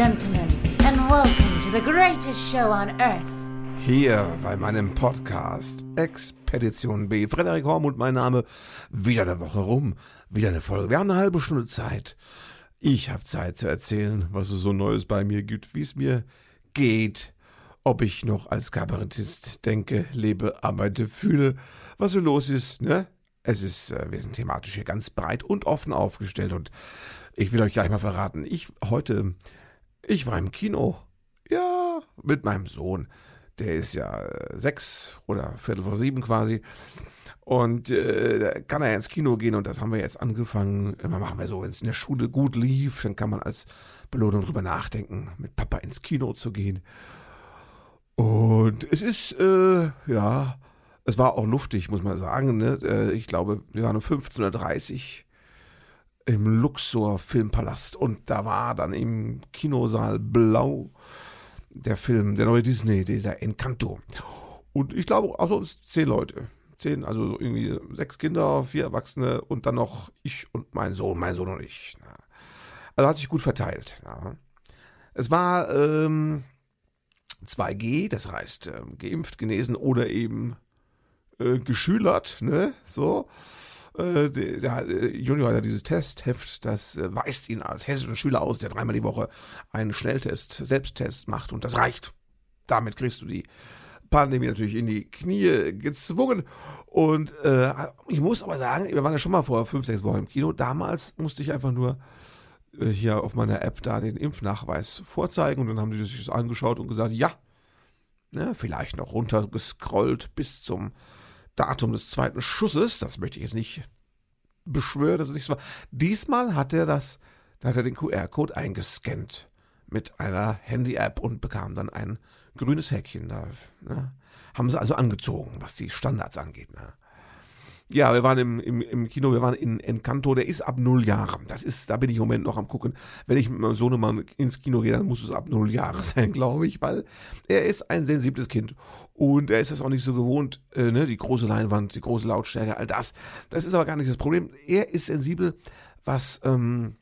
gentlemen, and welcome to the greatest show on earth. Hier bei meinem Podcast Expedition B. Frederik Hormuth, mein Name. Wieder eine Woche rum, wieder eine Folge. Wir haben eine halbe Stunde Zeit. Ich habe Zeit zu erzählen, was es so Neues bei mir gibt, wie es mir geht, ob ich noch als Kabarettist denke, lebe, arbeite, fühle, was so los ist, ne? Es ist, äh, wir sind thematisch hier ganz breit und offen aufgestellt und ich will euch gleich mal verraten, ich heute, ich war im Kino. Ja, mit meinem Sohn. Der ist ja äh, sechs oder Viertel vor sieben quasi. Und äh, da kann er ins Kino gehen und das haben wir jetzt angefangen. Immer machen wir so, wenn es in der Schule gut lief, dann kann man als Belohnung drüber nachdenken, mit Papa ins Kino zu gehen. Und es ist, äh, ja, es war auch luftig, muss man sagen. Ne? Äh, ich glaube, wir waren um 15.30 Uhr im Luxor Filmpalast und da war dann im Kinosaal blau der Film, der neue Disney, dieser Encanto. Und ich glaube, auch sonst zehn Leute. Zehn, also irgendwie sechs Kinder, vier Erwachsene und dann noch ich und mein Sohn, mein Sohn und ich. Also hat sich gut verteilt. Es war ähm, 2G, das heißt äh, geimpft, genesen oder eben äh, geschülert, ne? So. Äh, der, der, äh, Junior hat ja dieses Testheft, das äh, weist ihn als hessischen Schüler aus, der dreimal die Woche einen Schnelltest, Selbsttest macht und das reicht. Damit kriegst du die Pandemie natürlich in die Knie gezwungen. Und äh, ich muss aber sagen, wir waren ja schon mal vor fünf, sechs Wochen im Kino. Damals musste ich einfach nur äh, hier auf meiner App da den Impfnachweis vorzeigen und dann haben sie sich das angeschaut und gesagt, ja, ne, vielleicht noch runtergescrollt bis zum Datum des zweiten Schusses. Das möchte ich jetzt nicht beschwören, dass es nicht so war. Diesmal hat er das, da hat er den QR-Code eingescannt mit einer Handy-App und bekam dann ein grünes Häkchen. Da ne? haben sie also angezogen, was die Standards angeht. Ne? Ja, wir waren im, im, im Kino, wir waren in Encanto, der ist ab null Jahre. Das ist, da bin ich im Moment noch am gucken. Wenn ich mit meinem Sohnemann ins Kino gehe, dann muss es ab null Jahre sein, glaube ich, weil er ist ein sensibles Kind. Und er ist das auch nicht so gewohnt, äh, ne, die große Leinwand, die große Lautstärke, all das. Das ist aber gar nicht das Problem. Er ist sensibel, was, ähm,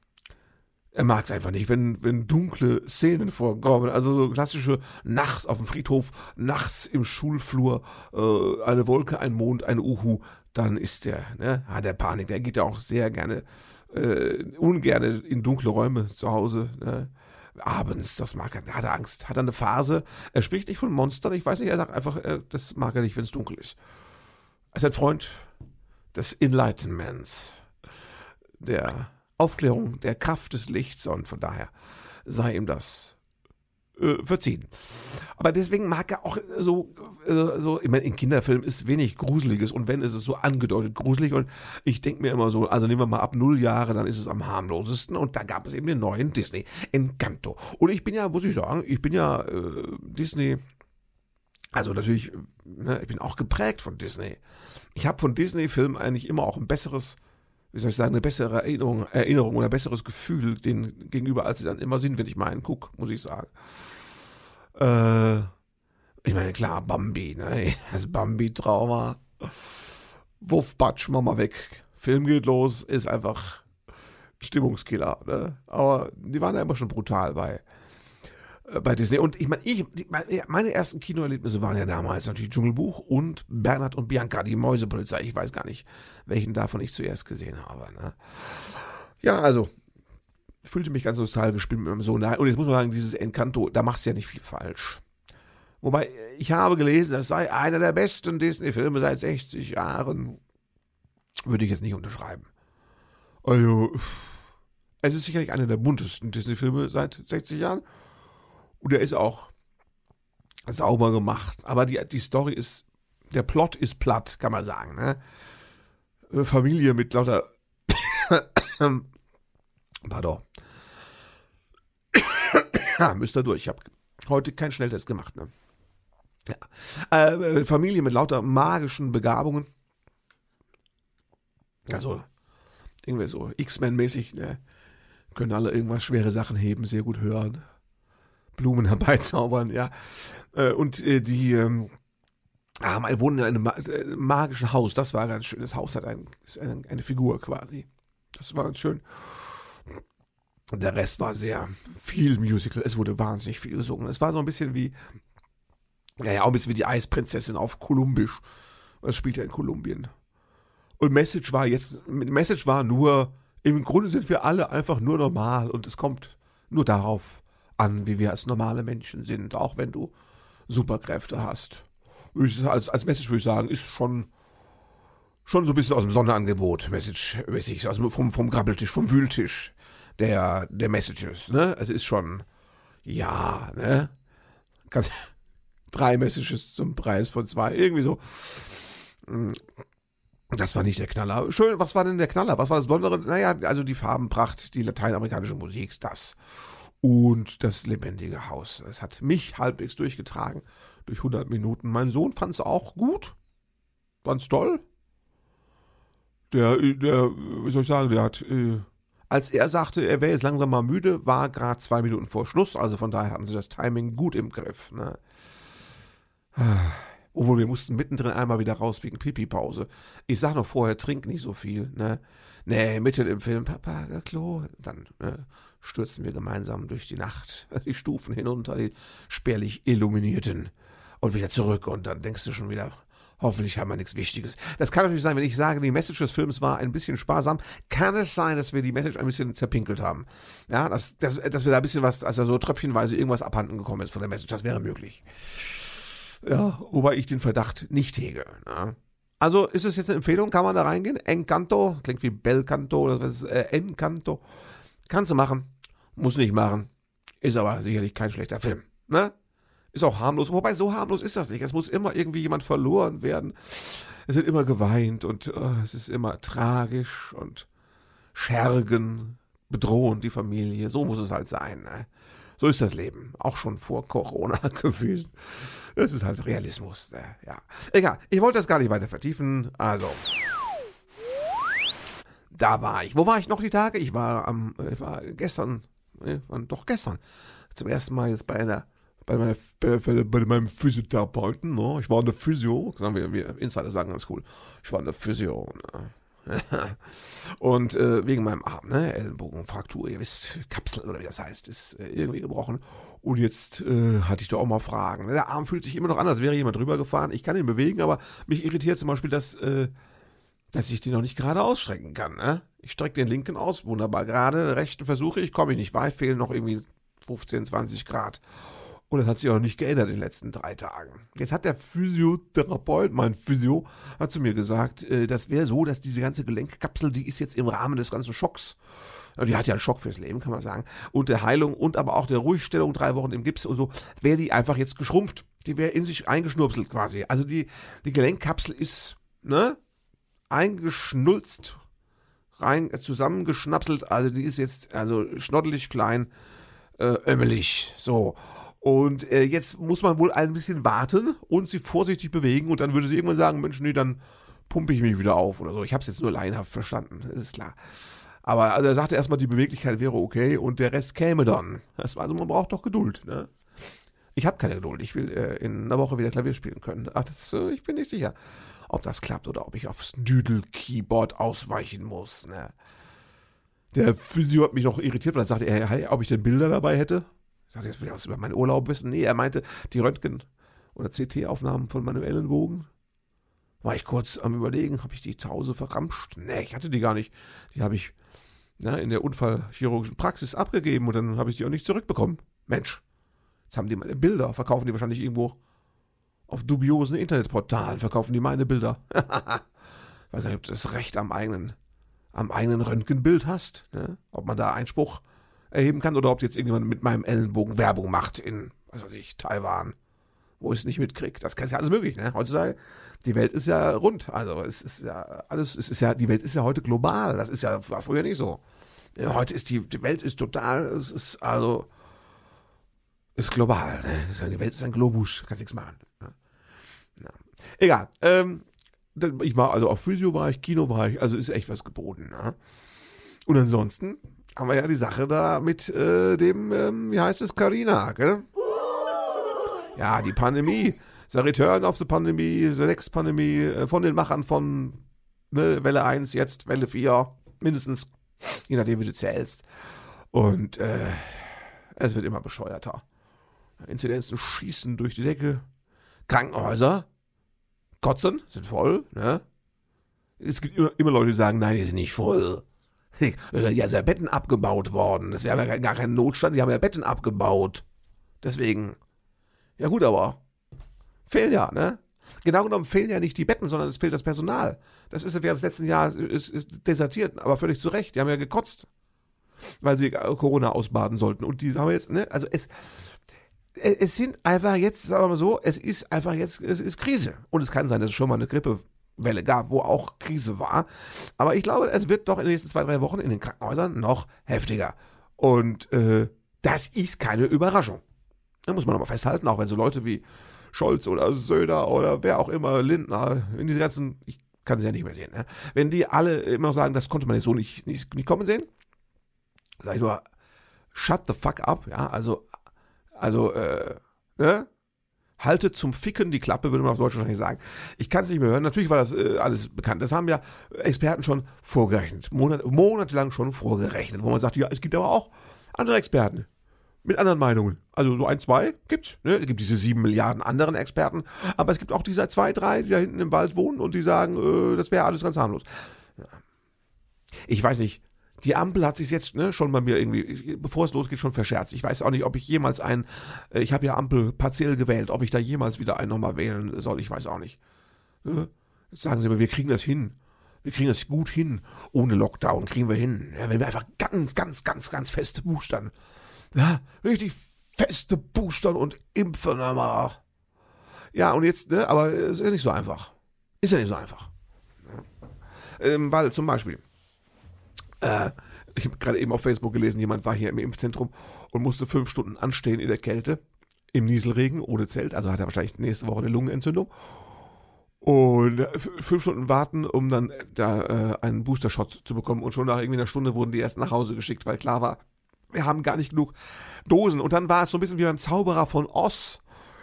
er mag es einfach nicht, wenn, wenn dunkle Szenen vorkommen. Also so klassische nachts auf dem Friedhof, nachts im Schulflur, äh, eine Wolke, ein Mond, ein Uhu dann ist der, ne, hat er Panik. Der geht ja auch sehr gerne, äh, ungerne in dunkle Räume zu Hause. Ne? Abends, das mag er, hat er Angst, hat er eine Phase. Er spricht nicht von Monstern, ich weiß nicht, er sagt einfach, äh, das mag er nicht, wenn es dunkel ist. Er ist ein Freund des Enlightenments, der Aufklärung, der Kraft des Lichts und von daher sei ihm das äh, verziehen. Aber deswegen mag er auch so, äh, so ich meine, in Kinderfilmen ist wenig Gruseliges und wenn, ist es so angedeutet gruselig und ich denke mir immer so, also nehmen wir mal ab null Jahre, dann ist es am harmlosesten und da gab es eben den neuen Disney, Encanto. Und ich bin ja, muss ich sagen, ich bin ja äh, Disney, also natürlich, ne, ich bin auch geprägt von Disney. Ich habe von Disney-Filmen eigentlich immer auch ein besseres wie soll ich sagen, eine bessere Erinnerung, Erinnerung oder besseres Gefühl denen gegenüber, als sie dann immer sind, wenn ich mal einen gucke, muss ich sagen. Äh, ich meine, klar, Bambi, ne? Das Bambi-Trauma. Wuff, Batsch, Mama weg. Film geht los, ist einfach Stimmungskiller, ne? Aber die waren ja immer schon brutal bei, bei Disney. Und ich meine, ich, meine ersten Kinoerlebnisse waren ja damals natürlich Dschungelbuch und Bernhard und Bianca, die Mäusepolizei. Ich weiß gar nicht, welchen davon ich zuerst gesehen habe. Ne? Ja, also, fühlte mich ganz nostalgisch mit meinem Sohn. Und jetzt muss man sagen, dieses Encanto, da machst du ja nicht viel falsch. Wobei, ich habe gelesen, das sei einer der besten Disney-Filme seit 60 Jahren. Würde ich jetzt nicht unterschreiben. Also, es ist sicherlich einer der buntesten Disney-Filme seit 60 Jahren. Und er ist auch sauber gemacht. Aber die, die Story ist, der Plot ist platt, kann man sagen. Ne? Äh, Familie mit lauter. Pardon. ja, müsst ihr durch. Ich habe heute keinen Schnelltest gemacht. Ne? Ja. Äh, Familie mit lauter magischen Begabungen. Also, irgendwie so X-Men-mäßig, ne? Können alle irgendwas schwere Sachen heben, sehr gut hören. Blumen herbeizaubern, ja. Äh, und äh, die ähm, ein wohnen in einem äh, magischen Haus. Das war ganz schön. Das Haus hat ein, eine, Figur quasi. Das war ganz schön. Der Rest war sehr viel Musical. Es wurde wahnsinnig viel gesungen. Es war so ein bisschen wie, naja, auch ein bisschen wie die Eisprinzessin auf Kolumbisch. Das spielt ja in Kolumbien. Und Message war jetzt, Message war nur, im Grunde sind wir alle einfach nur normal und es kommt nur darauf an, wie wir als normale Menschen sind, auch wenn du Superkräfte hast. Als, als Message würde ich sagen, ist schon, schon so ein bisschen aus dem Sonderangebot, Message-mäßig, also vom, vom Grabbeltisch, vom Wühltisch der, der Messages, ne? Es ist schon, ja, ne? Ganz, drei Messages zum Preis von zwei, irgendwie so. Hm. Das war nicht der Knaller. Schön, was war denn der Knaller? Was war das Besondere? Naja, also die Farbenpracht, die lateinamerikanische Musik, das. Und das lebendige Haus. Es hat mich halbwegs durchgetragen durch 100 Minuten. Mein Sohn fand es auch gut. Fand's toll. Der, der, wie soll ich sagen, der hat, äh, als er sagte, er wäre jetzt langsam mal müde, war gerade zwei Minuten vor Schluss. Also von daher hatten sie das Timing gut im Griff. Ne? Obwohl wir mussten mittendrin einmal wieder raus wegen Pipi-Pause. Ich sag noch vorher, trink nicht so viel, ne? Nee, mitten im Film, Papa, Klo. Dann ne, stürzen wir gemeinsam durch die Nacht, die Stufen hinunter, die spärlich illuminierten. Und wieder zurück. Und dann denkst du schon wieder, hoffentlich haben wir nichts Wichtiges. Das kann natürlich sein, wenn ich sage, die Message des Films war ein bisschen sparsam, kann es sein, dass wir die Message ein bisschen zerpinkelt haben. Ja, dass, dass, dass wir da ein bisschen was, also so tröpfchenweise irgendwas abhanden gekommen ist von der Message. Das wäre möglich. Ja, wobei ich den Verdacht nicht hege. Ne? Also ist es jetzt eine Empfehlung? Kann man da reingehen? Encanto, klingt wie Belcanto oder was ist äh, Encanto. Kannst du machen. Muss nicht machen. Ist aber sicherlich kein schlechter Film. Ne? Ist auch harmlos. Wobei, so harmlos ist das nicht. Es muss immer irgendwie jemand verloren werden. Es wird immer geweint und oh, es ist immer tragisch und schergen, bedrohen die Familie. So muss es halt sein. Ne? So ist das Leben. Auch schon vor Corona gewesen. Es ist halt Realismus. Äh, ja. Egal, ich wollte das gar nicht weiter vertiefen. Also. Da war ich. Wo war ich noch die Tage? Ich war am, ich war gestern, äh, doch gestern, zum ersten Mal jetzt bei einer bei, meiner, bei, bei, meinem Physiotherapeuten, ne? Ich war in der Physio, sagen wir, wir Insider sagen ganz cool. Ich war in der Physio. Ne? und äh, wegen meinem Arm, ne, Ellenbogenfraktur, ihr wisst, Kapsel oder wie das heißt, ist äh, irgendwie gebrochen. Und jetzt äh, hatte ich da auch mal Fragen. Ne? Der Arm fühlt sich immer noch an, als wäre jemand drüber gefahren. Ich kann ihn bewegen, aber mich irritiert zum Beispiel, dass, äh, dass ich den noch nicht gerade ausstrecken kann. Ne? Ich strecke den linken aus, wunderbar gerade, rechten versuche ich, komme ich nicht weit, fehlen noch irgendwie 15, 20 Grad. Und das hat sich auch nicht geändert in den letzten drei Tagen. Jetzt hat der Physiotherapeut, mein Physio, hat zu mir gesagt, äh, das wäre so, dass diese ganze Gelenkkapsel, die ist jetzt im Rahmen des ganzen Schocks. Die hat ja einen Schock fürs Leben, kann man sagen. Und der Heilung und aber auch der Ruhigstellung, drei Wochen im Gips und so, wäre die einfach jetzt geschrumpft. Die wäre in sich eingeschnurpselt quasi. Also die, die Gelenkkapsel ist, ne, eingeschnulzt, rein, zusammengeschnapselt. Also die ist jetzt, also schnoddelig klein, äh, ömmelig, so. Und äh, jetzt muss man wohl ein bisschen warten und sie vorsichtig bewegen und dann würde sie irgendwann sagen, Mensch, nee, dann pumpe ich mich wieder auf oder so. Ich habe es jetzt nur laienhaft verstanden, das ist klar. Aber also er sagte erstmal, die Beweglichkeit wäre okay und der Rest käme dann. Das war also, man braucht doch Geduld. Ne? Ich habe keine Geduld. Ich will äh, in einer Woche wieder Klavier spielen können. Ach, das, äh, ich bin nicht sicher, ob das klappt oder ob ich aufs Düdel-Keyboard ausweichen muss. Ne? Der Physio hat mich noch irritiert, weil er sagte, hey, ob ich denn Bilder dabei hätte. Ich dachte, jetzt will er was über meinen Urlaub wissen. Nee, er meinte, die Röntgen- oder CT-Aufnahmen von meinem Ellenbogen. War ich kurz am Überlegen, habe ich die zu Hause verramscht? Nee, ich hatte die gar nicht. Die habe ich na, in der unfallchirurgischen Praxis abgegeben und dann habe ich die auch nicht zurückbekommen. Mensch, jetzt haben die meine Bilder, verkaufen die wahrscheinlich irgendwo auf dubiosen Internetportalen, verkaufen die meine Bilder. Weiß nicht, ob du das Recht am eigenen, am eigenen Röntgenbild hast, ne? ob man da Einspruch erheben kann oder ob jetzt irgendjemand mit meinem Ellenbogen Werbung macht in, was weiß ich, Taiwan, wo ich es nicht mitkriege. Das ist ja alles möglich, ne? Heutzutage, die Welt ist ja rund. Also es ist ja alles, es ist ja, die Welt ist ja heute global. Das ist ja, war früher nicht so. Ja, heute ist die, die Welt ist total, es ist also, ist global. Ne? Die Welt ist ein Globus, kannst nichts machen. Ne? Egal. Ähm, ich war also auf Physio war ich, Kino war ich, also ist echt was geboten. Ne? Und ansonsten haben wir ja die Sache da mit äh, dem, ähm, wie heißt es, Carina, gell? Ja, die Pandemie. The Return of the Pandemie, The Next Pandemie, äh, von den Machern von ne, Welle 1, jetzt Welle 4, mindestens, je nachdem, wie du zählst. Und äh, es wird immer bescheuerter. Inzidenzen schießen durch die Decke. Krankenhäuser kotzen, sind voll, ne? Es gibt immer, immer Leute, die sagen, nein, die sind nicht voll. Ja, sind ja Betten abgebaut worden. Das wäre ja gar kein Notstand, die haben ja Betten abgebaut. Deswegen. Ja gut, aber fehlen ja, ne? Genau genommen fehlen ja nicht die Betten, sondern es fehlt das Personal. Das ist ja während des letzten Jahres ist, ist desertiert, aber völlig zu Recht. Die haben ja gekotzt, weil sie Corona ausbaden sollten. Und die haben jetzt, ne? Also es, es sind einfach jetzt, sagen wir mal so, es ist einfach jetzt, es ist Krise. Und es kann sein, dass es schon mal eine Grippewelle gab, wo auch Krise war. Aber ich glaube, es wird doch in den nächsten zwei, drei Wochen in den Krankenhäusern noch heftiger. Und äh, das ist keine Überraschung. Da muss man aber festhalten, auch wenn so Leute wie Scholz oder Söder oder wer auch immer, Lindner, in diese ganzen, ich kann sie ja nicht mehr sehen, ne? wenn die alle immer noch sagen, das konnte man jetzt so nicht, nicht, nicht kommen sehen, sag ich nur, shut the fuck up, ja, also also, äh, ne? Haltet zum Ficken die Klappe, würde man auf Deutsch wahrscheinlich sagen. Ich kann es nicht mehr hören. Natürlich war das äh, alles bekannt. Das haben ja Experten schon vorgerechnet. Monat, monatelang schon vorgerechnet, wo man sagt, ja, es gibt aber auch andere Experten mit anderen Meinungen. Also so ein, zwei gibt's. Ne? Es gibt diese sieben Milliarden anderen Experten, aber es gibt auch diese zwei, drei, die da hinten im Wald wohnen und die sagen, äh, das wäre alles ganz harmlos. Ich weiß nicht, die Ampel hat sich jetzt ne, schon bei mir irgendwie, bevor es losgeht, schon verscherzt. Ich weiß auch nicht, ob ich jemals einen, äh, ich habe ja Ampel partiell gewählt, ob ich da jemals wieder einen nochmal wählen soll, ich weiß auch nicht. Ne? Jetzt sagen sie mir, wir kriegen das hin. Wir kriegen das gut hin. Ohne Lockdown kriegen wir hin. Ja, wenn wir einfach ganz, ganz, ganz, ganz feste boostern. Ja, richtig feste boostern und impfen aber. Ja, und jetzt, ne, aber es ist ja nicht so einfach. Ist ja nicht so einfach. Ja. Ähm, weil zum Beispiel, äh, ich habe gerade eben auf Facebook gelesen, jemand war hier im Impfzentrum und musste fünf Stunden anstehen in der Kälte, im Nieselregen, ohne Zelt, also hat er wahrscheinlich nächste Woche eine Lungenentzündung. Und fünf Stunden warten, um dann da äh, einen Booster-Shot zu bekommen. Und schon nach irgendwie einer Stunde wurden die erst nach Hause geschickt, weil klar war, wir haben gar nicht genug Dosen. Und dann war es so ein bisschen wie beim Zauberer von Oz.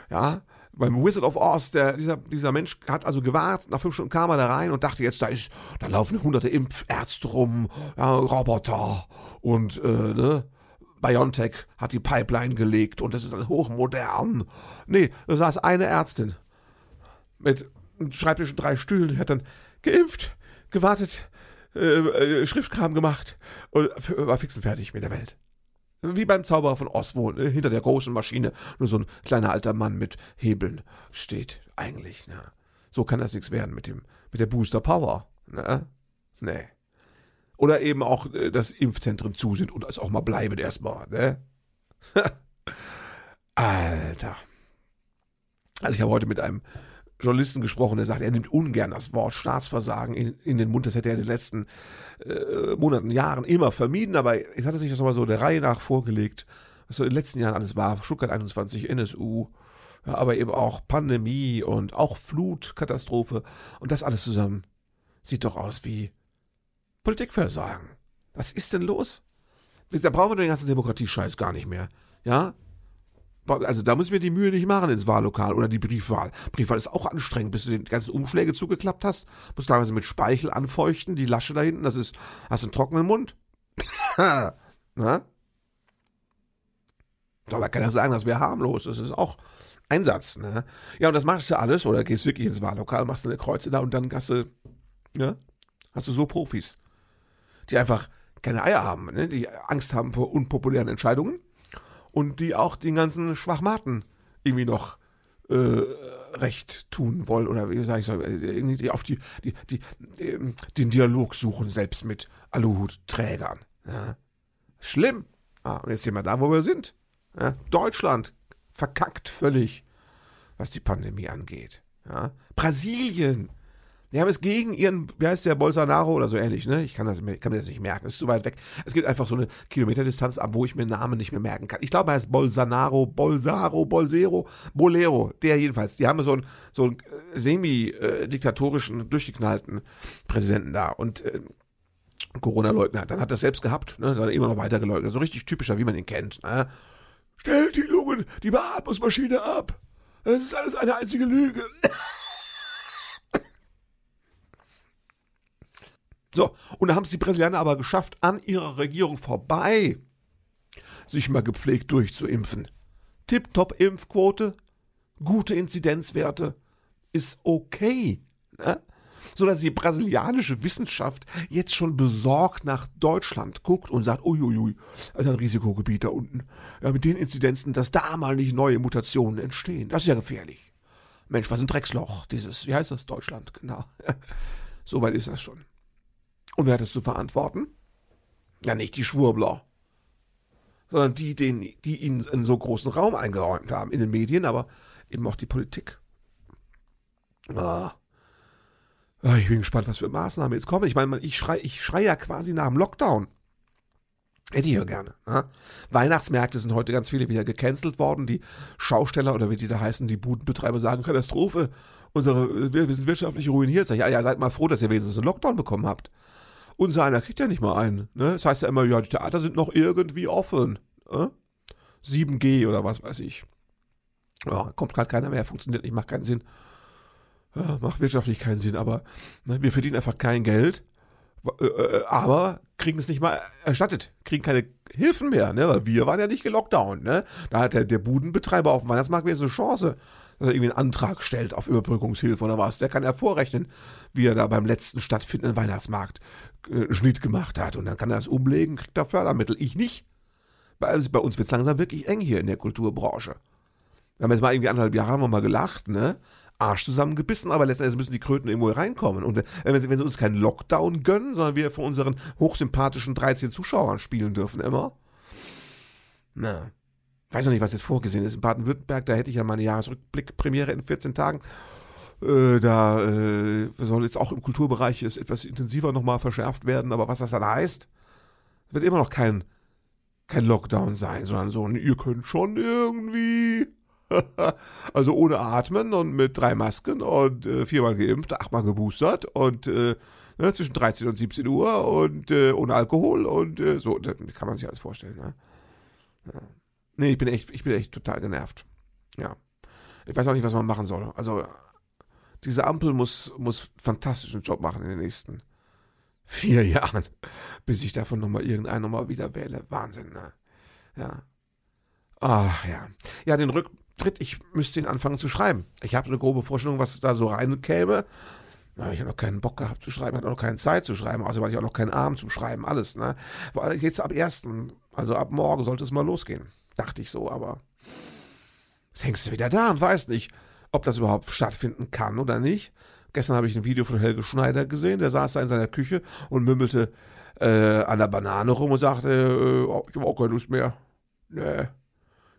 Ja, beim Wizard of Oz, der, dieser, dieser Mensch hat also gewartet, nach fünf Stunden kam er da rein und dachte jetzt, da ist, da laufen hunderte Impfärzte rum, ja, Roboter und, äh, ne, BioNTech hat die Pipeline gelegt und das ist hochmodern. Nee, da saß eine Ärztin mit einem Schreibtisch und drei Stühlen, die hat dann geimpft, gewartet, äh, äh, Schriftkram gemacht und war fix und fertig mit der Welt. Wie beim Zauberer von Oswald, ne? hinter der großen Maschine nur so ein kleiner alter Mann mit Hebeln steht. Eigentlich, ne? So kann das nichts werden mit dem, mit der Booster Power, ne? Nee. Oder eben auch, äh, dass Impfzentren zu sind und es auch mal bleiben erstmal, ne? Alter. Also ich habe heute mit einem Journalisten gesprochen, der sagt, er nimmt ungern das Wort Staatsversagen in, in den Mund. Das hätte er in den letzten äh, Monaten, Jahren immer vermieden, aber jetzt hat er sich das nochmal so der Reihe nach vorgelegt, was so in den letzten Jahren alles war. Stuttgart 21, NSU, ja, aber eben auch Pandemie und auch Flutkatastrophe und das alles zusammen sieht doch aus wie Politikversagen. Was ist denn los? Da brauchen wir den ganzen Demokratiescheiß gar nicht mehr. Ja? Also da müssen wir die Mühe nicht machen ins Wahllokal oder die Briefwahl. Briefwahl ist auch anstrengend, bis du die ganzen Umschläge zugeklappt hast. Musst teilweise mit Speichel anfeuchten, die Lasche da hinten, das ist, hast einen trockenen Mund. Na? Soll aber keiner sagen, das wäre harmlos. Das ist auch Einsatz, ne? Ja, und das machst du alles, oder gehst wirklich ins Wahllokal, machst eine Kreuze da und dann du, ja, hast du so Profis, die einfach keine Eier haben, ne? die Angst haben vor unpopulären Entscheidungen und die auch den ganzen Schwachmaten irgendwie noch äh, recht tun wollen oder wie sage ich so, irgendwie auf die, die, die, die, den Dialog suchen, selbst mit Aluhutträgern. Ja. Schlimm. Ah, und jetzt sind wir da, wo wir sind. Ja. Deutschland verkackt völlig, was die Pandemie angeht. Ja. Brasilien die haben es gegen ihren, wie heißt der, Bolsonaro oder so ähnlich, ne? Ich kann, das, kann mir das nicht merken, das ist zu weit weg. Es gibt einfach so eine Kilometerdistanz ab, wo ich mir Namen nicht mehr merken kann. Ich glaube, er heißt Bolsonaro, Bolsaro, Bolsero, Bolero, der jedenfalls. Die haben so einen, so einen äh, semi-diktatorischen, durchgeknallten Präsidenten da und äh, Corona-Leugner. Dann hat er selbst gehabt, ne? Dann hat er immer noch weiter geleugnet. So richtig typischer, wie man ihn kennt, ne? Stellt die Lungen, die Beatmungsmaschine ab. Das ist alles eine einzige Lüge. So, und da haben es die Brasilianer aber geschafft, an ihrer Regierung vorbei, sich mal gepflegt durchzuimpfen. Tipptopp Impfquote, gute Inzidenzwerte, ist okay. Ne? So dass die brasilianische Wissenschaft jetzt schon besorgt nach Deutschland guckt und sagt, uiuiui, ist ein Risikogebiet da unten. Ja, mit den Inzidenzen, dass da mal nicht neue Mutationen entstehen. Das ist ja gefährlich. Mensch, was ein Drecksloch, dieses, wie heißt das, Deutschland, genau. Soweit ist das schon. Und wer hat es zu verantworten? Ja, nicht die Schwurbler, sondern die, den, die ihnen einen so großen Raum eingeräumt haben in den Medien, aber eben auch die Politik. Ah. ah ich bin gespannt, was für Maßnahmen jetzt kommen. Ich meine, ich schreie ich schrei ja quasi nach dem Lockdown. Hätte ich ja gerne. Ja? Weihnachtsmärkte sind heute ganz viele wieder gecancelt worden. Die Schausteller oder wie die da heißen, die Budenbetreiber sagen, Katastrophe, unsere, wir, wir sind wirtschaftlich ruiniert. Sag ich, ja, seid mal froh, dass ihr wenigstens einen Lockdown bekommen habt. Unser einer kriegt ja nicht mal einen. Ne? Das heißt ja immer, ja, die Theater sind noch irgendwie offen. Ne? 7G oder was weiß ich. Ja, kommt gerade keiner mehr, funktioniert nicht, macht keinen Sinn. Ja, macht wirtschaftlich keinen Sinn, aber ne, wir verdienen einfach kein Geld, äh, äh, aber kriegen es nicht mal erstattet, kriegen keine Hilfen mehr, ne? weil wir waren ja nicht gelockdown. Ne? Da hat der, der Budenbetreiber auf dem Weihnachtsmarkt wieder so eine Chance, dass er irgendwie einen Antrag stellt auf Überbrückungshilfe oder was. Der kann ja vorrechnen, wie er da beim letzten stattfindenden Weihnachtsmarkt äh, Schnitt gemacht hat. Und dann kann er das umlegen, kriegt er Fördermittel. Ich nicht. Bei, also bei uns wird es langsam wirklich eng hier in der Kulturbranche. Wir haben jetzt mal irgendwie anderthalb Jahre haben wir mal gelacht, ne? Arsch zusammengebissen, aber letztendlich müssen die Kröten irgendwo reinkommen. Und wenn, sie, wenn sie uns keinen Lockdown gönnen, sondern wir vor unseren hochsympathischen 13 Zuschauern spielen dürfen immer. Na, weiß noch nicht, was jetzt vorgesehen ist. In Baden-Württemberg, da hätte ich ja meine Jahresrückblick-Premiere in 14 Tagen. Äh, da äh, soll jetzt auch im Kulturbereich es etwas intensiver nochmal verschärft werden, aber was das dann heißt, wird immer noch kein, kein Lockdown sein, sondern so ihr könnt schon irgendwie also ohne Atmen und mit drei Masken und äh, viermal geimpft, achtmal geboostert und äh, ne, zwischen 13 und 17 Uhr und äh, ohne Alkohol und äh, so, das kann man sich alles vorstellen. Ne? Ja. Nee, ich bin echt, ich bin echt total genervt. Ja. Ich weiß auch nicht, was man machen soll. Also, diese Ampel muss, muss fantastischen Job machen in den nächsten vier Jahren, bis ich davon nochmal irgendeinen nochmal wieder wähle. Wahnsinn, ne? Ja. Ach ja. Ja, den Rück, tritt, ich müsste ihn anfangen zu schreiben. Ich habe eine grobe Vorstellung, was da so reinkäme. Na, ich habe noch keinen Bock gehabt zu schreiben, hatte auch noch keine Zeit zu schreiben, außerdem hatte ich auch noch keinen Arm zum Schreiben, alles. Ne? Jetzt ab 1., also ab morgen sollte es mal losgehen, dachte ich so, aber jetzt hängst du wieder da und weißt nicht, ob das überhaupt stattfinden kann oder nicht. Gestern habe ich ein Video von Helge Schneider gesehen, der saß da in seiner Küche und mümmelte äh, an der Banane rum und sagte, äh, ich habe auch keine Lust mehr. Nee,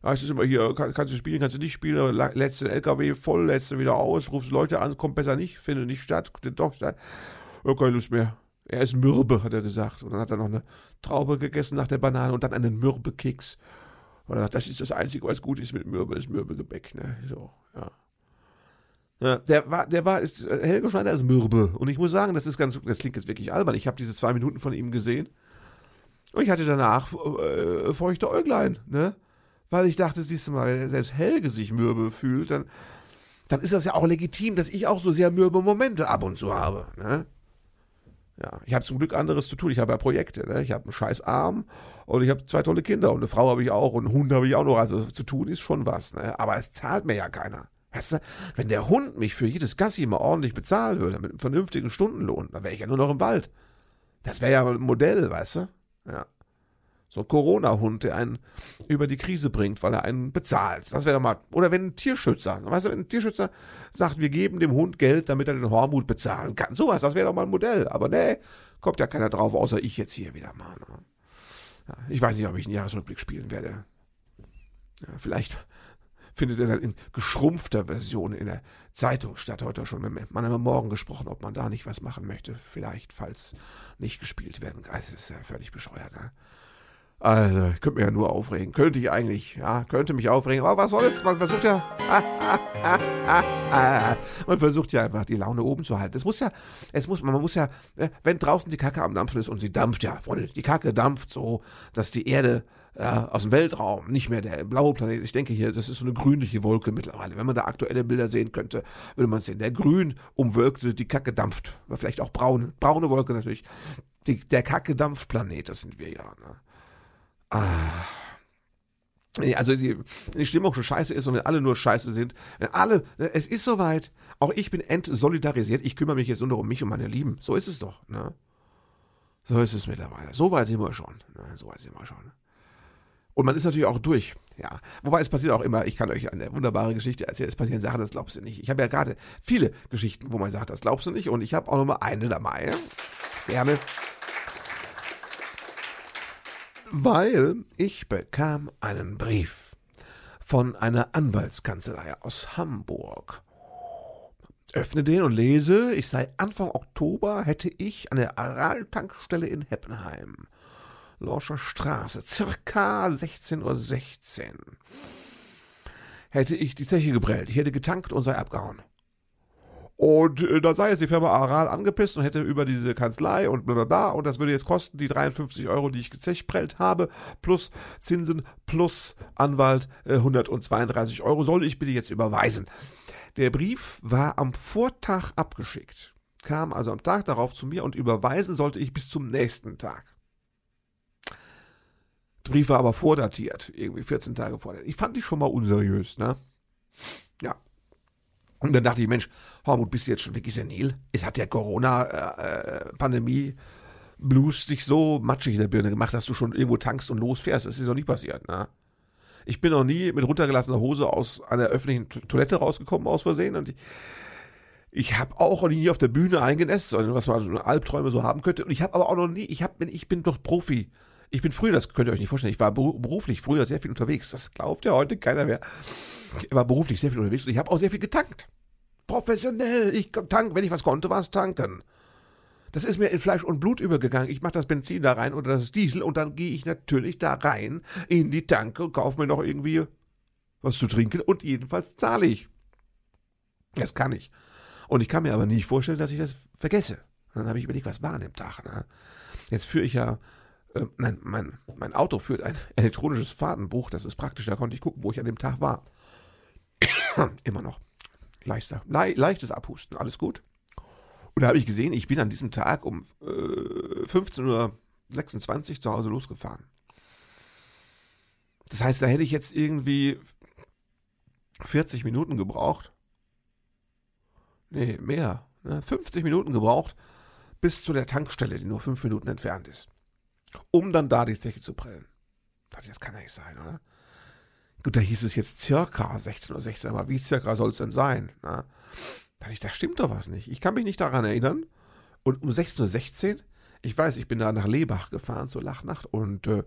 heißt es immer hier, kann, kannst du spielen, kannst du nicht spielen, den LKW voll, du wieder aus, rufst Leute an, kommt besser nicht, findet nicht statt, findet doch statt. Oh, keine Lust mehr. Er ist Mürbe, hat er gesagt. Und dann hat er noch eine Traube gegessen nach der Banane und dann einen Mürbekeks. Und er sagt, das ist das Einzige, was gut ist mit Mürbe, ist Mürbegebäck. Ne? So, ja. Ja, der war, der war, ist, Helge Schneider ist Mürbe. Und ich muss sagen, das ist ganz, das klingt jetzt wirklich albern. Ich habe diese zwei Minuten von ihm gesehen. Und ich hatte danach äh, feuchte Äuglein, ne? weil ich dachte, siehst du mal, selbst Helge sich mürbe fühlt, dann, dann ist das ja auch legitim, dass ich auch so sehr mürbe Momente ab und zu habe. Ne? Ja, ich habe zum Glück anderes zu tun. Ich habe ja Projekte. Ne? Ich habe einen scheiß Arm und ich habe zwei tolle Kinder und eine Frau habe ich auch und einen Hund habe ich auch noch. Also zu tun ist schon was. Ne? Aber es zahlt mir ja keiner. Weißt du, wenn der Hund mich für jedes Gassi mal ordentlich bezahlen würde, mit einem vernünftigen Stundenlohn, dann wäre ich ja nur noch im Wald. Das wäre ja ein Modell, weißt du? Ja. So ein Corona-Hund, der einen über die Krise bringt, weil er einen bezahlt. Das wäre doch mal. Oder wenn ein Tierschützer, weißt du, wenn ein Tierschützer sagt, wir geben dem Hund Geld, damit er den Hormut bezahlen kann. Sowas, das wäre doch mal ein Modell. Aber nee, kommt ja keiner drauf, außer ich jetzt hier wieder mal. Ne? Ja, ich weiß nicht, ob ich einen Jahresrückblick spielen werde. Ja, vielleicht findet er dann in geschrumpfter Version in der Zeitung statt. Heute schon mit man haben morgen gesprochen, ob man da nicht was machen möchte. Vielleicht, falls nicht gespielt werden kann. Das ist ja völlig bescheuert. Ne? Also, ich könnte mich ja nur aufregen. Könnte ich eigentlich, ja, könnte mich aufregen. Aber was soll es? Man versucht ja, man versucht ja einfach die Laune oben zu halten. Es muss ja, es muss, man muss ja, äh, wenn draußen die Kacke am Dampfen ist und sie dampft ja, Freunde, die Kacke dampft so, dass die Erde ja, aus dem Weltraum, nicht mehr der blaue Planet. Ich denke hier, das ist so eine grünliche Wolke mittlerweile. Wenn man da aktuelle Bilder sehen könnte, würde man sehen, der grün umwölkte, die Kacke dampft. Vielleicht auch braun, braune Wolke natürlich. Die, der Kacke dampft Planet, das sind wir ja. Ne? Ah, also die, die Stimmung schon scheiße ist und wenn alle nur scheiße sind, wenn alle, ne, es ist soweit, auch ich bin entsolidarisiert, ich kümmere mich jetzt nur noch um mich und meine Lieben. So ist es doch, ne? So ist es mittlerweile. So weit sind wir schon. Ne? So weit sind wir schon. Und man ist natürlich auch durch. Ja. Wobei es passiert auch immer, ich kann euch eine wunderbare Geschichte erzählen, es passieren Sachen, das glaubst du nicht. Ich habe ja gerade viele Geschichten, wo man sagt, das glaubst du nicht. Und ich habe auch noch mal eine dabei. Gerne. Weil ich bekam einen Brief von einer Anwaltskanzlei aus Hamburg. Öffne den und lese, ich sei Anfang Oktober, hätte ich an der Aral-Tankstelle in Heppenheim Lorscher Straße, circa 16.16 Uhr. 16. Hätte ich die Zeche gebrellt, ich hätte getankt und sei abgehauen. Und äh, da sei jetzt die Firma Aral angepisst und hätte über diese Kanzlei und bla bla bla und das würde jetzt kosten die 53 Euro, die ich gezechprellt habe, plus Zinsen, plus Anwalt äh, 132 Euro, soll ich bitte jetzt überweisen. Der Brief war am Vortag abgeschickt, kam also am Tag darauf zu mir und überweisen sollte ich bis zum nächsten Tag. Der Brief war aber vordatiert, irgendwie 14 Tage vorher. Ich fand die schon mal unseriös, ne? Und dann dachte ich, Mensch, Hormut, bist du jetzt schon wirklich senil? Es hat der Corona-Pandemie äh, Blues dich so matschig in der Birne gemacht, dass du schon irgendwo tankst und losfährst. Das ist noch nicht passiert, ne? Ich bin noch nie mit runtergelassener Hose aus einer öffentlichen Toilette rausgekommen, aus Versehen. Und ich, ich habe auch noch nie auf der Bühne eingenässt, was man so Albträume so haben könnte. Und ich habe aber auch noch nie, ich, hab, ich bin doch Profi ich bin früher, das könnt ihr euch nicht vorstellen, ich war beruflich früher sehr viel unterwegs. Das glaubt ja heute keiner mehr. Ich war beruflich sehr viel unterwegs und ich habe auch sehr viel getankt. Professionell. Ich tank, wenn ich was konnte, war es tanken. Das ist mir in Fleisch und Blut übergegangen. Ich mache das Benzin da rein oder das Diesel und dann gehe ich natürlich da rein in die Tanke und kaufe mir noch irgendwie was zu trinken und jedenfalls zahle ich. Das kann ich. Und ich kann mir aber nicht vorstellen, dass ich das vergesse. Und dann habe ich überlegt, was war an dem Tag. Ne? Jetzt führe ich ja äh, nein, mein, mein Auto führt ein elektronisches Fahrtenbuch, das ist praktisch, da konnte ich gucken, wo ich an dem Tag war. Immer noch. Leichter, le leichtes Abhusten, alles gut. Und da habe ich gesehen, ich bin an diesem Tag um äh, 15.26 Uhr zu Hause losgefahren. Das heißt, da hätte ich jetzt irgendwie 40 Minuten gebraucht. Nee, mehr. Ne? 50 Minuten gebraucht bis zu der Tankstelle, die nur 5 Minuten entfernt ist um dann da die Zeche zu prellen. Das kann ja nicht sein, oder? Gut, da hieß es jetzt circa 16.16 Uhr, 16, aber wie circa soll es denn sein? Na? Da ich, da stimmt doch was nicht. Ich kann mich nicht daran erinnern. Und um 16.16 Uhr, ich weiß, ich bin da nach Lebach gefahren zur Lachnacht und äh,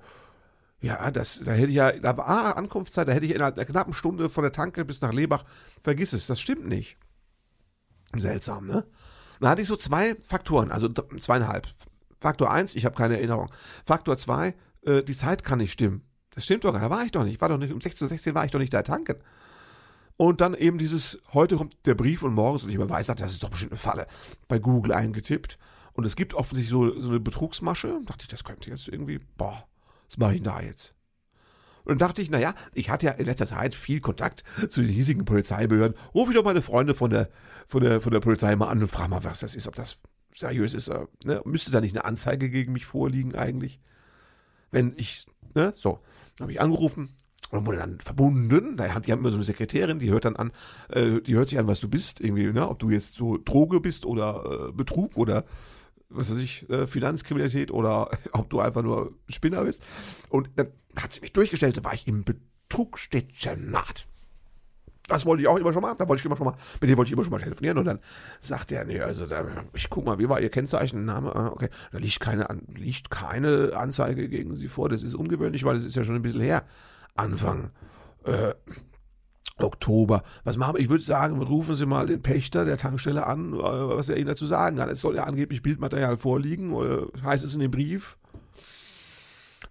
ja, das, da hätte ich ja, da war ah, Ankunftszeit, da hätte ich innerhalb einer knappen Stunde von der Tanke bis nach Lebach, vergiss es, das stimmt nicht. Seltsam, ne? Da hatte ich so zwei Faktoren, also zweieinhalb. Faktor 1, ich habe keine Erinnerung. Faktor 2, äh, die Zeit kann nicht stimmen. Das stimmt doch, da war ich doch nicht. War doch nicht um 16.16 16 war ich doch nicht da tanken. Und dann eben dieses, heute kommt der Brief und morgens, und ich mir weiß, das ist doch bestimmt eine Falle, bei Google eingetippt. Und es gibt offensichtlich so, so eine Betrugsmasche. Da dachte ich, das könnte jetzt irgendwie, boah, was mache ich denn da jetzt? Und dann dachte ich, naja, ich hatte ja in letzter Zeit viel Kontakt zu den hiesigen Polizeibehörden. Ruf ich doch meine Freunde von der, von der, von der Polizei mal an und frage mal, was das ist, ob das seriös ist er, ne? müsste da nicht eine Anzeige gegen mich vorliegen eigentlich? Wenn ich, ne, so, habe ich angerufen und wurde dann verbunden. die haben immer so eine Sekretärin, die hört dann an, äh, die hört sich an, was du bist, irgendwie, ne, ob du jetzt so Droge bist oder äh, Betrug oder was weiß ich, äh, Finanzkriminalität oder ob du einfach nur Spinner bist. Und dann hat sie mich durchgestellt, da war ich im Betrugsdezernat. Das wollte ich auch immer schon mal. Da wollte ich immer schon mal, mit dem wollte ich immer schon mal telefonieren. Und dann sagt er, nee, also da, ich guck mal, wie war Ihr Kennzeichen, Name? Ah, okay, da liegt keine, liegt keine Anzeige gegen Sie vor. Das ist ungewöhnlich, weil es ist ja schon ein bisschen her. Anfang äh, Oktober. Was machen wir? Ich würde sagen, rufen Sie mal den Pächter der Tankstelle an, äh, was er Ihnen dazu sagen kann. Es soll ja angeblich Bildmaterial vorliegen, oder heißt es in dem Brief?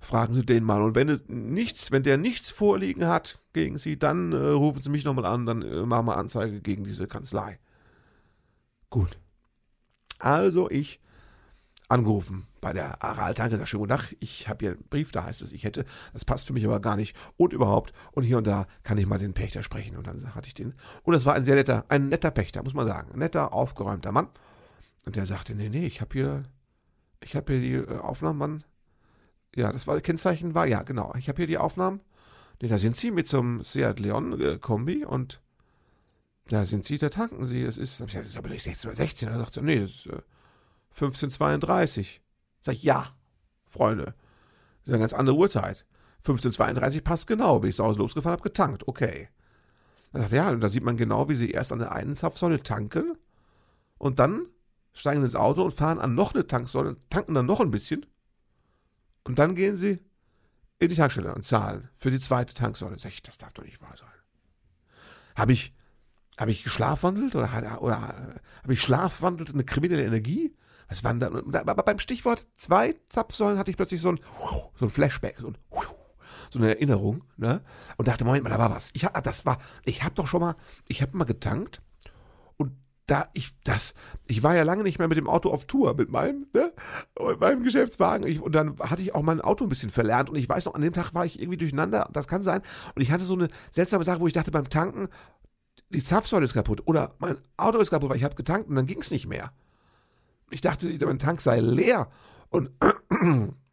Fragen Sie den mal. Und wenn nichts, wenn der nichts vorliegen hat gegen Sie, dann äh, rufen Sie mich nochmal an, dann äh, machen wir Anzeige gegen diese Kanzlei. Gut. Also ich angerufen bei der Aral-Tanke, sag schönen guten Tag, ich habe hier einen Brief, da heißt es, ich hätte, das passt für mich aber gar nicht und überhaupt und hier und da kann ich mal den Pächter sprechen und dann hatte ich den und das war ein sehr netter, ein netter Pächter, muss man sagen, ein netter, aufgeräumter Mann und der sagte, nee, nee, ich habe hier, ich habe hier die äh, Aufnahmen, Mann, ja, das war Kennzeichen war, ja, genau. Ich habe hier die Aufnahmen. Nee, da sind Sie mit so einem Seat Leon Kombi und da sind Sie, da tanken Sie. Das ist, das ist aber nicht 16 oder 16. Da sagt sie, nee, das ist äh, 1532. Sag ich, ja, Freunde. Das ist eine ganz andere Uhrzeit. 1532 passt genau. Bin ich zu Hause losgefahren, habe getankt. Okay. Dann sagt er, ja, und da sieht man genau, wie sie erst an der einen Zapfsäule tanken und dann steigen sie ins Auto und fahren an noch eine Tanksäule, tanken dann noch ein bisschen und dann gehen sie in die Tankstelle und zahlen für die zweite Tanksäule. Sag ich, das darf doch nicht wahr sein. Habe ich, habe ich geschlafwandelt oder, oder habe ich schlafwandelt eine kriminelle Energie? Was da? Aber beim Stichwort zwei Zapfsäulen hatte ich plötzlich so ein, so ein Flashback, so, ein, so eine Erinnerung, ne? Und dachte, Moment mal, da war was. Ich hab, das war, ich habe doch schon mal, ich habe mal getankt da ich das, ich war ja lange nicht mehr mit dem Auto auf Tour mit meinem, ne, mit meinem Geschäftswagen. Ich, und dann hatte ich auch mein Auto ein bisschen verlernt und ich weiß noch, an dem Tag war ich irgendwie durcheinander. Das kann sein. Und ich hatte so eine seltsame Sache, wo ich dachte beim Tanken, die Zapfsäule ist kaputt oder mein Auto ist kaputt, weil ich habe getankt und dann ging es nicht mehr. Ich dachte, mein Tank sei leer und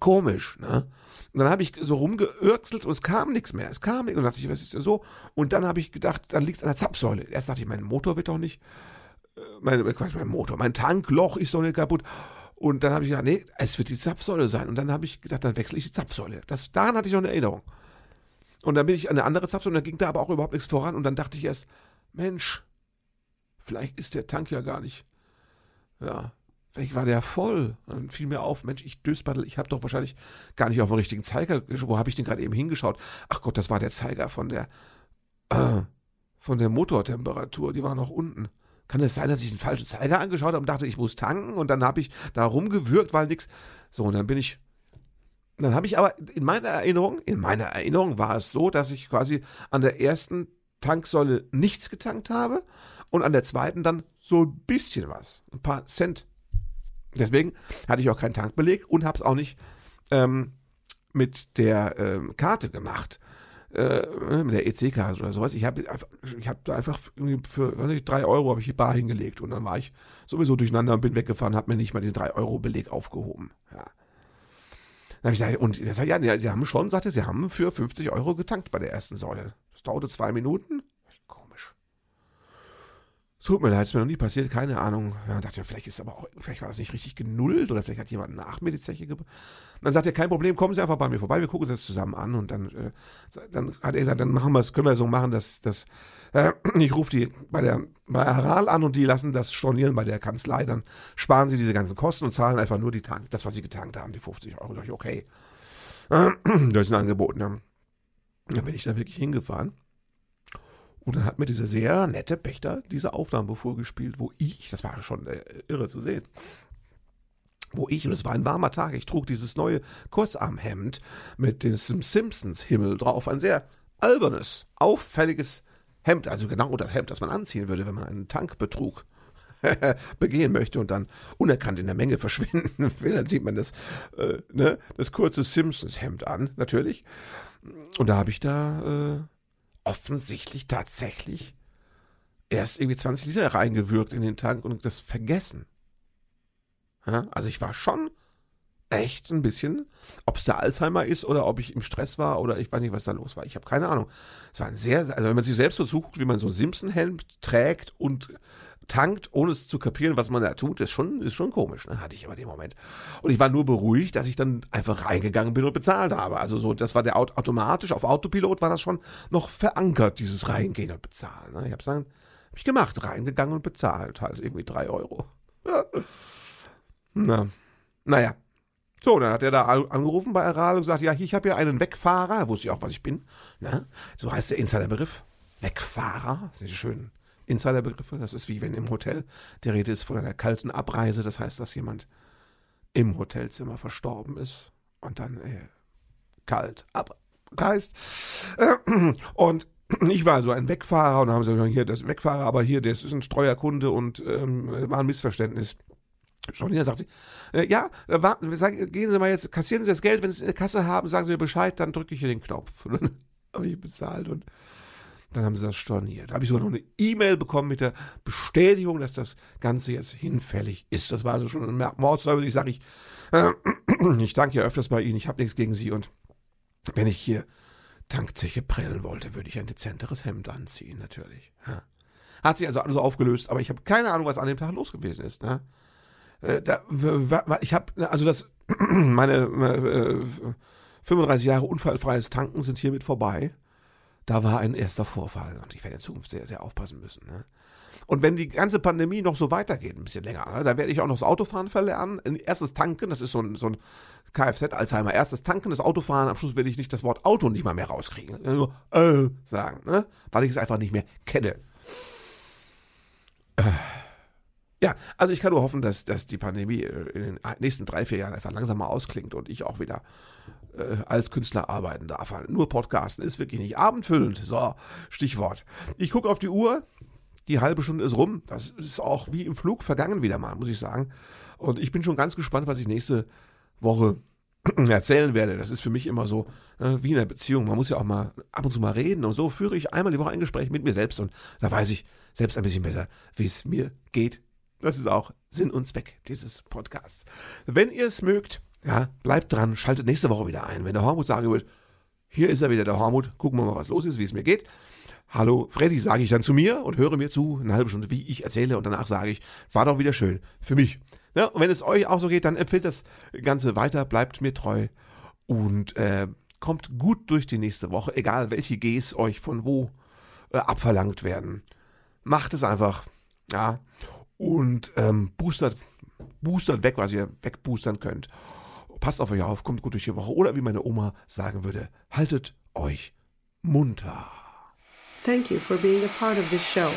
komisch, ne? Und dann habe ich so rumgeürkselt und es kam nichts mehr. Es kam nichts. Und dachte ich, was ist denn so? Und dann habe ich gedacht, dann liegt es an der Zapfsäule. Erst dachte ich, mein Motor wird doch nicht, äh, mein, mein Motor, mein Tankloch ist doch nicht kaputt. Und dann habe ich gedacht, nee, es wird die Zapfsäule sein. Und dann habe ich gesagt, dann wechsle ich die Zapfsäule. Das, daran hatte ich noch eine Erinnerung. Und dann bin ich an eine andere Zapfsäule und da ging da aber auch überhaupt nichts voran. Und dann dachte ich erst, Mensch, vielleicht ist der Tank ja gar nicht ja, vielleicht war der voll. Dann fiel mir auf, Mensch, ich Dösbattel, ich habe doch wahrscheinlich gar nicht auf den richtigen Zeiger, wo habe ich denn gerade eben hingeschaut? Ach Gott, das war der Zeiger von der, äh, von der Motortemperatur, die war noch unten. Kann es sein, dass ich den falschen Zeiger angeschaut habe und dachte, ich muss tanken und dann habe ich da rumgewürgt, weil nix. So, und dann bin ich dann habe ich aber in meiner Erinnerung, in meiner Erinnerung war es so, dass ich quasi an der ersten Tanksäule nichts getankt habe und an der zweiten dann so ein bisschen was, ein paar Cent. Deswegen hatte ich auch keinen Tankbeleg und habe es auch nicht ähm, mit der ähm, Karte gemacht, äh, mit der EC-Karte oder sowas. Ich habe ich hab da einfach für weiß ich, drei Euro habe ich die Bar hingelegt und dann war ich sowieso durcheinander und bin weggefahren, habe mir nicht mal diesen 3-Euro-Beleg aufgehoben. Ja. Dann habe ich gesagt, und sagt, ja, sie haben schon, sagte, sie haben für 50 Euro getankt bei der ersten Säule. Das dauerte zwei Minuten. Tut mir leid, ist mir noch nie passiert, keine Ahnung. Ja, dachte ich, vielleicht ist aber auch, vielleicht war das nicht richtig genullt oder vielleicht hat jemand nach mir die Zeche gebracht. Dann sagt er, kein Problem, kommen Sie einfach bei mir vorbei, wir gucken uns das zusammen an und dann, äh, dann hat er gesagt, dann machen wir es, können wir so machen, dass, dass äh, ich rufe die bei der bei Aral an und die lassen das stornieren bei der Kanzlei, dann sparen sie diese ganzen Kosten und zahlen einfach nur die Tank, das, was sie getankt haben, die 50 Euro. Da ich, okay. das ist ein Angebot. Ne? Dann bin ich da wirklich hingefahren. Und dann hat mir dieser sehr nette Pächter diese Aufnahme vorgespielt, wo ich, das war schon äh, irre zu sehen, wo ich, und es war ein warmer Tag, ich trug dieses neue Kurzarmhemd mit diesem Simpsons-Himmel drauf, ein sehr albernes, auffälliges Hemd, also genau das Hemd, das man anziehen würde, wenn man einen Tankbetrug begehen möchte und dann unerkannt in der Menge verschwinden will, dann sieht man das, äh, ne, das kurze Simpsons-Hemd an, natürlich. Und da habe ich da äh, offensichtlich tatsächlich erst irgendwie 20 Liter reingewürgt in den Tank und das vergessen. Ja, also ich war schon echt ein bisschen, ob es der Alzheimer ist oder ob ich im Stress war oder ich weiß nicht, was da los war. Ich habe keine Ahnung. Es war ein sehr, also wenn man sich selbst so zuguckt, wie man so Simpson-Helm trägt und tankt, ohne es zu kapieren, was man da tut, ist schon, ist schon komisch, ne? hatte ich aber den Moment. Und ich war nur beruhigt, dass ich dann einfach reingegangen bin und bezahlt habe. Also so, das war der automatisch, auf Autopilot war das schon noch verankert, dieses Reingehen und Bezahlen. Ne? Ich habe es dann hab gemacht, reingegangen und bezahlt, halt irgendwie drei Euro. Na, naja. So, dann hat er da angerufen bei Aral und gesagt, ja, ich habe ja einen Wegfahrer, wusste ich auch, was ich bin. Ne? So heißt der Insiderbegriff. Wegfahrer, das ist schön Insiderbegriffe. Das ist wie wenn im Hotel die Rede ist von einer kalten Abreise. Das heißt, dass jemand im Hotelzimmer verstorben ist und dann äh, kalt abreist. Und ich war so ein Wegfahrer und haben sie gesagt, hier, das Wegfahrer, aber hier, das ist ein treuer Kunde und ähm, war ein Missverständnis. Hier sagt sie, äh, ja, warten, sagen, gehen Sie mal jetzt, kassieren Sie das Geld, wenn Sie es in der Kasse haben, sagen Sie mir Bescheid, dann drücke ich hier den Knopf. Und dann habe ich bezahlt und dann haben sie das storniert. Da habe ich sogar noch eine E-Mail bekommen mit der Bestätigung, dass das Ganze jetzt hinfällig ist. Das war also schon ein Mordservice. Ich sage, ich, äh, ich danke ja öfters bei Ihnen, ich habe nichts gegen Sie und wenn ich hier Tankzeche prellen wollte, würde ich ein dezenteres Hemd anziehen, natürlich. Ja. Hat sich also alles aufgelöst, aber ich habe keine Ahnung, was an dem Tag los gewesen ist. Ne? Äh, da, ich habe, also das, meine äh, 35 Jahre unfallfreies Tanken sind hiermit vorbei. Da war ein erster Vorfall und ich werde in Zukunft sehr, sehr aufpassen müssen. Ne? Und wenn die ganze Pandemie noch so weitergeht, ein bisschen länger, ne, da werde ich auch noch das Autofahren verlernen. Erstes Tanken, das ist so ein, so ein Kfz-Alzheimer. Erstes Tanken, das Autofahren, am Schluss werde ich nicht das Wort Auto nicht mal mehr rauskriegen. Nur äh sagen, ne? weil ich es einfach nicht mehr kenne. Äh. Ja, also ich kann nur hoffen, dass, dass die Pandemie äh, in den nächsten drei, vier Jahren einfach langsam mal ausklingt und ich auch wieder äh, als Künstler arbeiten darf. Nur Podcasten ist wirklich nicht abendfüllend. So, Stichwort. Ich gucke auf die Uhr. Die halbe Stunde ist rum. Das ist auch wie im Flug vergangen wieder mal, muss ich sagen. Und ich bin schon ganz gespannt, was ich nächste Woche erzählen werde. Das ist für mich immer so äh, wie in einer Beziehung. Man muss ja auch mal ab und zu mal reden. Und so führe ich einmal die Woche ein Gespräch mit mir selbst. Und da weiß ich selbst ein bisschen besser, wie es mir geht. Das ist auch Sinn und Zweck dieses Podcasts. Wenn ihr es mögt, ja, bleibt dran, schaltet nächste Woche wieder ein. Wenn der Hormut sagen wird, hier ist er wieder, der Hormut, gucken wir mal, was los ist, wie es mir geht. Hallo Freddy, sage ich dann zu mir und höre mir zu, eine halbe Stunde, wie ich erzähle und danach sage ich, war doch wieder schön für mich. Ja, und wenn es euch auch so geht, dann empfiehlt das Ganze weiter, bleibt mir treu und äh, kommt gut durch die nächste Woche, egal welche Gs euch von wo äh, abverlangt werden. Macht es einfach, ja, und ähm, boostert, boostert weg, was ihr wegboostern könnt. Passt auf euch auf, kommt gut durch die Woche. Oder wie meine Oma sagen würde, haltet euch munter. Thank you for being a part of this show.